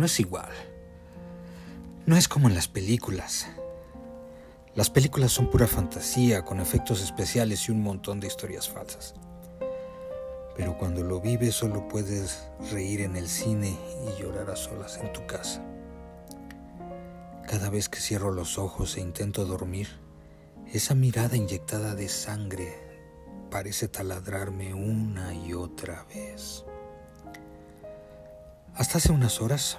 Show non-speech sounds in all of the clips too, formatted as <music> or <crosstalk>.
no es igual. No es como en las películas. Las películas son pura fantasía, con efectos especiales y un montón de historias falsas. Pero cuando lo vives solo puedes reír en el cine y llorar a solas en tu casa. Cada vez que cierro los ojos e intento dormir, esa mirada inyectada de sangre parece taladrarme una y otra vez. Hasta hace unas horas,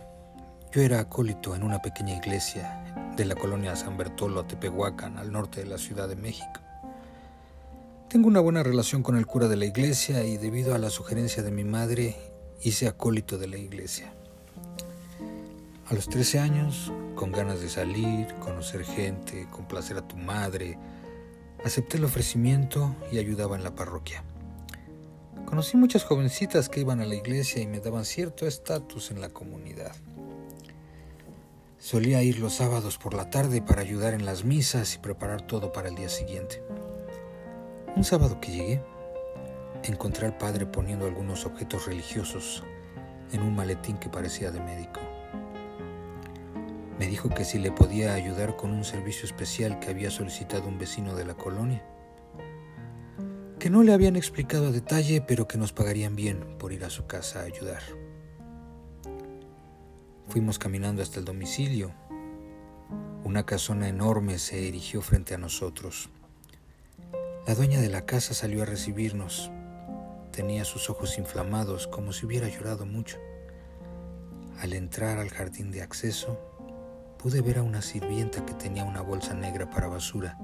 yo era acólito en una pequeña iglesia de la colonia San Bertolo, Tepehuacán, al norte de la Ciudad de México. Tengo una buena relación con el cura de la iglesia y debido a la sugerencia de mi madre hice acólito de la iglesia. A los 13 años, con ganas de salir, conocer gente, complacer a tu madre, acepté el ofrecimiento y ayudaba en la parroquia. Conocí muchas jovencitas que iban a la iglesia y me daban cierto estatus en la comunidad. Solía ir los sábados por la tarde para ayudar en las misas y preparar todo para el día siguiente. Un sábado que llegué, encontré al padre poniendo algunos objetos religiosos en un maletín que parecía de médico. Me dijo que si le podía ayudar con un servicio especial que había solicitado un vecino de la colonia. Que no le habían explicado a detalle, pero que nos pagarían bien por ir a su casa a ayudar. Fuimos caminando hasta el domicilio. Una casona enorme se erigió frente a nosotros. La dueña de la casa salió a recibirnos. Tenía sus ojos inflamados como si hubiera llorado mucho. Al entrar al jardín de acceso, pude ver a una sirvienta que tenía una bolsa negra para basura.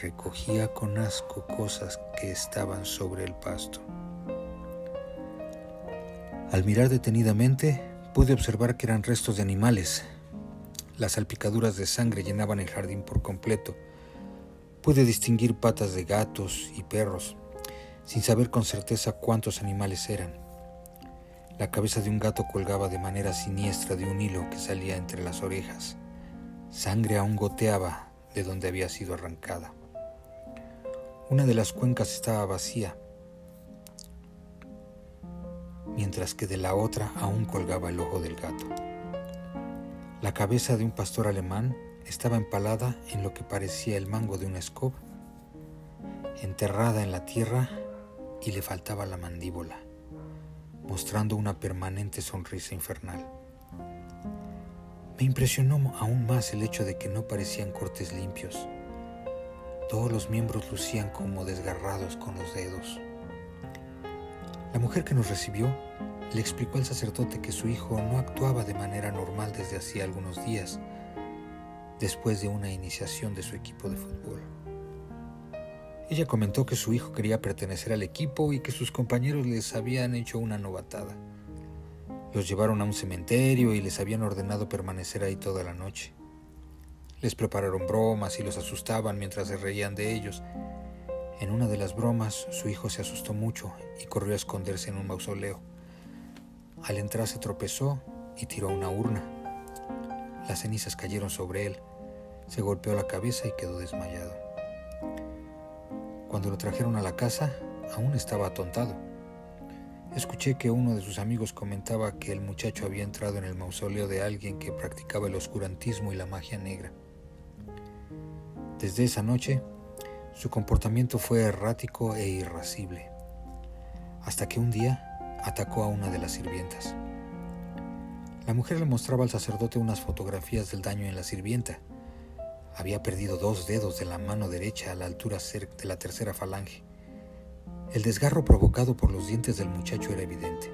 Recogía con asco cosas que estaban sobre el pasto. Al mirar detenidamente, pude observar que eran restos de animales. Las salpicaduras de sangre llenaban el jardín por completo. Pude distinguir patas de gatos y perros, sin saber con certeza cuántos animales eran. La cabeza de un gato colgaba de manera siniestra de un hilo que salía entre las orejas. Sangre aún goteaba de donde había sido arrancada. Una de las cuencas estaba vacía, mientras que de la otra aún colgaba el ojo del gato. La cabeza de un pastor alemán estaba empalada en lo que parecía el mango de una escoba, enterrada en la tierra y le faltaba la mandíbula mostrando una permanente sonrisa infernal. Me impresionó aún más el hecho de que no parecían cortes limpios. Todos los miembros lucían como desgarrados con los dedos. La mujer que nos recibió le explicó al sacerdote que su hijo no actuaba de manera normal desde hacía algunos días, después de una iniciación de su equipo de fútbol. Ella comentó que su hijo quería pertenecer al equipo y que sus compañeros les habían hecho una novatada. Los llevaron a un cementerio y les habían ordenado permanecer ahí toda la noche. Les prepararon bromas y los asustaban mientras se reían de ellos. En una de las bromas, su hijo se asustó mucho y corrió a esconderse en un mausoleo. Al entrar se tropezó y tiró una urna. Las cenizas cayeron sobre él. Se golpeó la cabeza y quedó desmayado. Cuando lo trajeron a la casa, aún estaba atontado. Escuché que uno de sus amigos comentaba que el muchacho había entrado en el mausoleo de alguien que practicaba el oscurantismo y la magia negra. Desde esa noche, su comportamiento fue errático e irascible, hasta que un día atacó a una de las sirvientas. La mujer le mostraba al sacerdote unas fotografías del daño en la sirvienta, había perdido dos dedos de la mano derecha a la altura de la tercera falange. El desgarro provocado por los dientes del muchacho era evidente.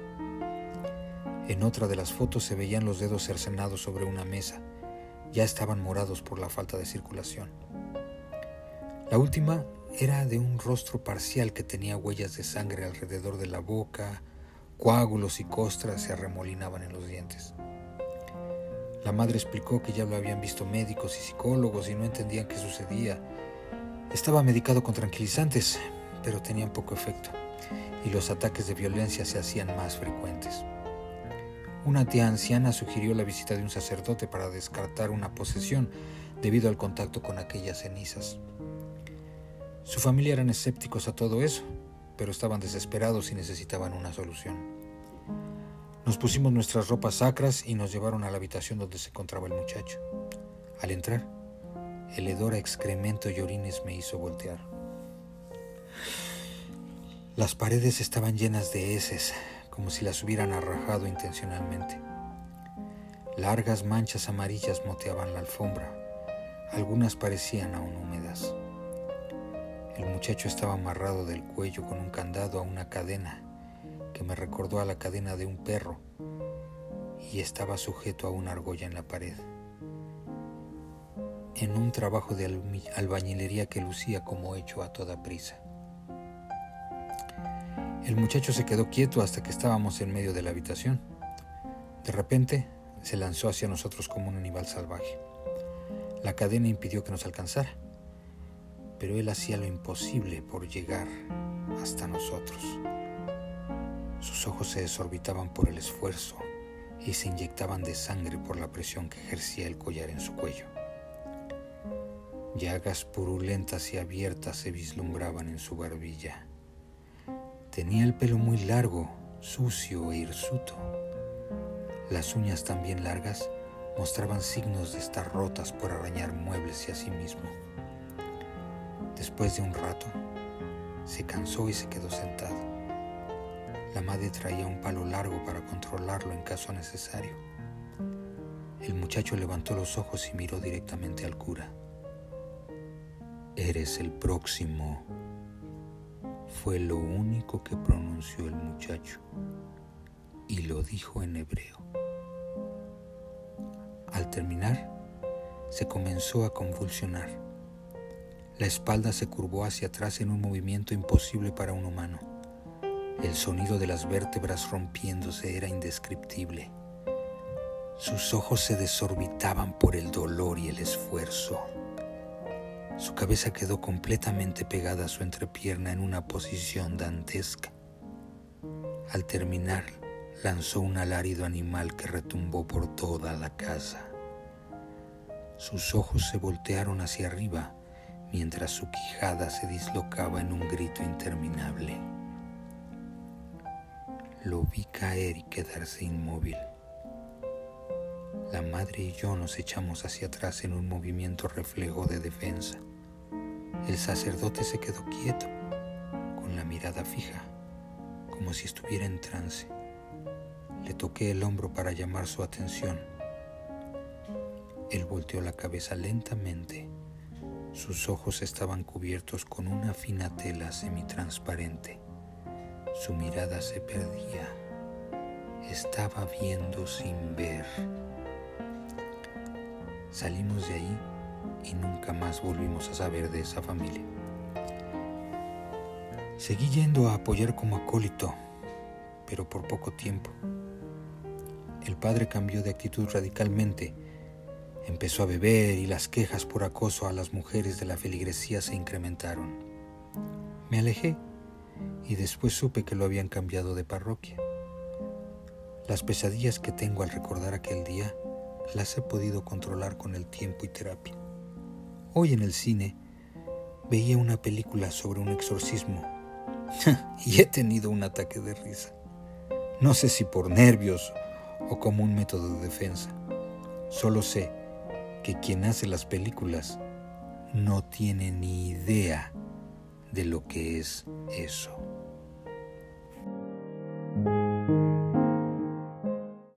En otra de las fotos se veían los dedos cercenados sobre una mesa. Ya estaban morados por la falta de circulación. La última era de un rostro parcial que tenía huellas de sangre alrededor de la boca, coágulos y costras se arremolinaban en los dientes. La madre explicó que ya lo habían visto médicos y psicólogos y no entendían qué sucedía. Estaba medicado con tranquilizantes, pero tenían poco efecto y los ataques de violencia se hacían más frecuentes. Una tía anciana sugirió la visita de un sacerdote para descartar una posesión debido al contacto con aquellas cenizas. Su familia eran escépticos a todo eso, pero estaban desesperados y necesitaban una solución. Nos pusimos nuestras ropas sacras y nos llevaron a la habitación donde se encontraba el muchacho. Al entrar, el hedor a excremento y orines me hizo voltear. Las paredes estaban llenas de heces, como si las hubieran arrajado intencionalmente. Largas manchas amarillas moteaban la alfombra. Algunas parecían aún húmedas. El muchacho estaba amarrado del cuello con un candado a una cadena que me recordó a la cadena de un perro y estaba sujeto a una argolla en la pared. En un trabajo de albañilería que lucía como hecho a toda prisa. El muchacho se quedó quieto hasta que estábamos en medio de la habitación. De repente se lanzó hacia nosotros como un animal salvaje. La cadena impidió que nos alcanzara, pero él hacía lo imposible por llegar hasta nosotros. Sus ojos se desorbitaban por el esfuerzo y se inyectaban de sangre por la presión que ejercía el collar en su cuello. Llagas purulentas y abiertas se vislumbraban en su barbilla. Tenía el pelo muy largo, sucio e hirsuto. Las uñas también largas mostraban signos de estar rotas por arañar muebles y a sí mismo. Después de un rato, se cansó y se quedó sentado. La madre traía un palo largo para controlarlo en caso necesario. El muchacho levantó los ojos y miró directamente al cura. Eres el próximo, fue lo único que pronunció el muchacho y lo dijo en hebreo. Al terminar, se comenzó a convulsionar. La espalda se curvó hacia atrás en un movimiento imposible para un humano. El sonido de las vértebras rompiéndose era indescriptible. Sus ojos se desorbitaban por el dolor y el esfuerzo. Su cabeza quedó completamente pegada a su entrepierna en una posición dantesca. Al terminar, lanzó un alarido animal que retumbó por toda la casa. Sus ojos se voltearon hacia arriba mientras su quijada se dislocaba en un grito interminable. Lo vi caer y quedarse inmóvil. La madre y yo nos echamos hacia atrás en un movimiento reflejo de defensa. El sacerdote se quedó quieto, con la mirada fija, como si estuviera en trance. Le toqué el hombro para llamar su atención. Él volteó la cabeza lentamente. Sus ojos estaban cubiertos con una fina tela semitransparente. Su mirada se perdía. Estaba viendo sin ver. Salimos de ahí y nunca más volvimos a saber de esa familia. Seguí yendo a apoyar como acólito, pero por poco tiempo. El padre cambió de actitud radicalmente. Empezó a beber y las quejas por acoso a las mujeres de la feligresía se incrementaron. Me alejé y después supe que lo habían cambiado de parroquia. Las pesadillas que tengo al recordar aquel día las he podido controlar con el tiempo y terapia. Hoy en el cine veía una película sobre un exorcismo <laughs> y he tenido un ataque de risa. No sé si por nervios o como un método de defensa. Solo sé que quien hace las películas no tiene ni idea de lo que es eso.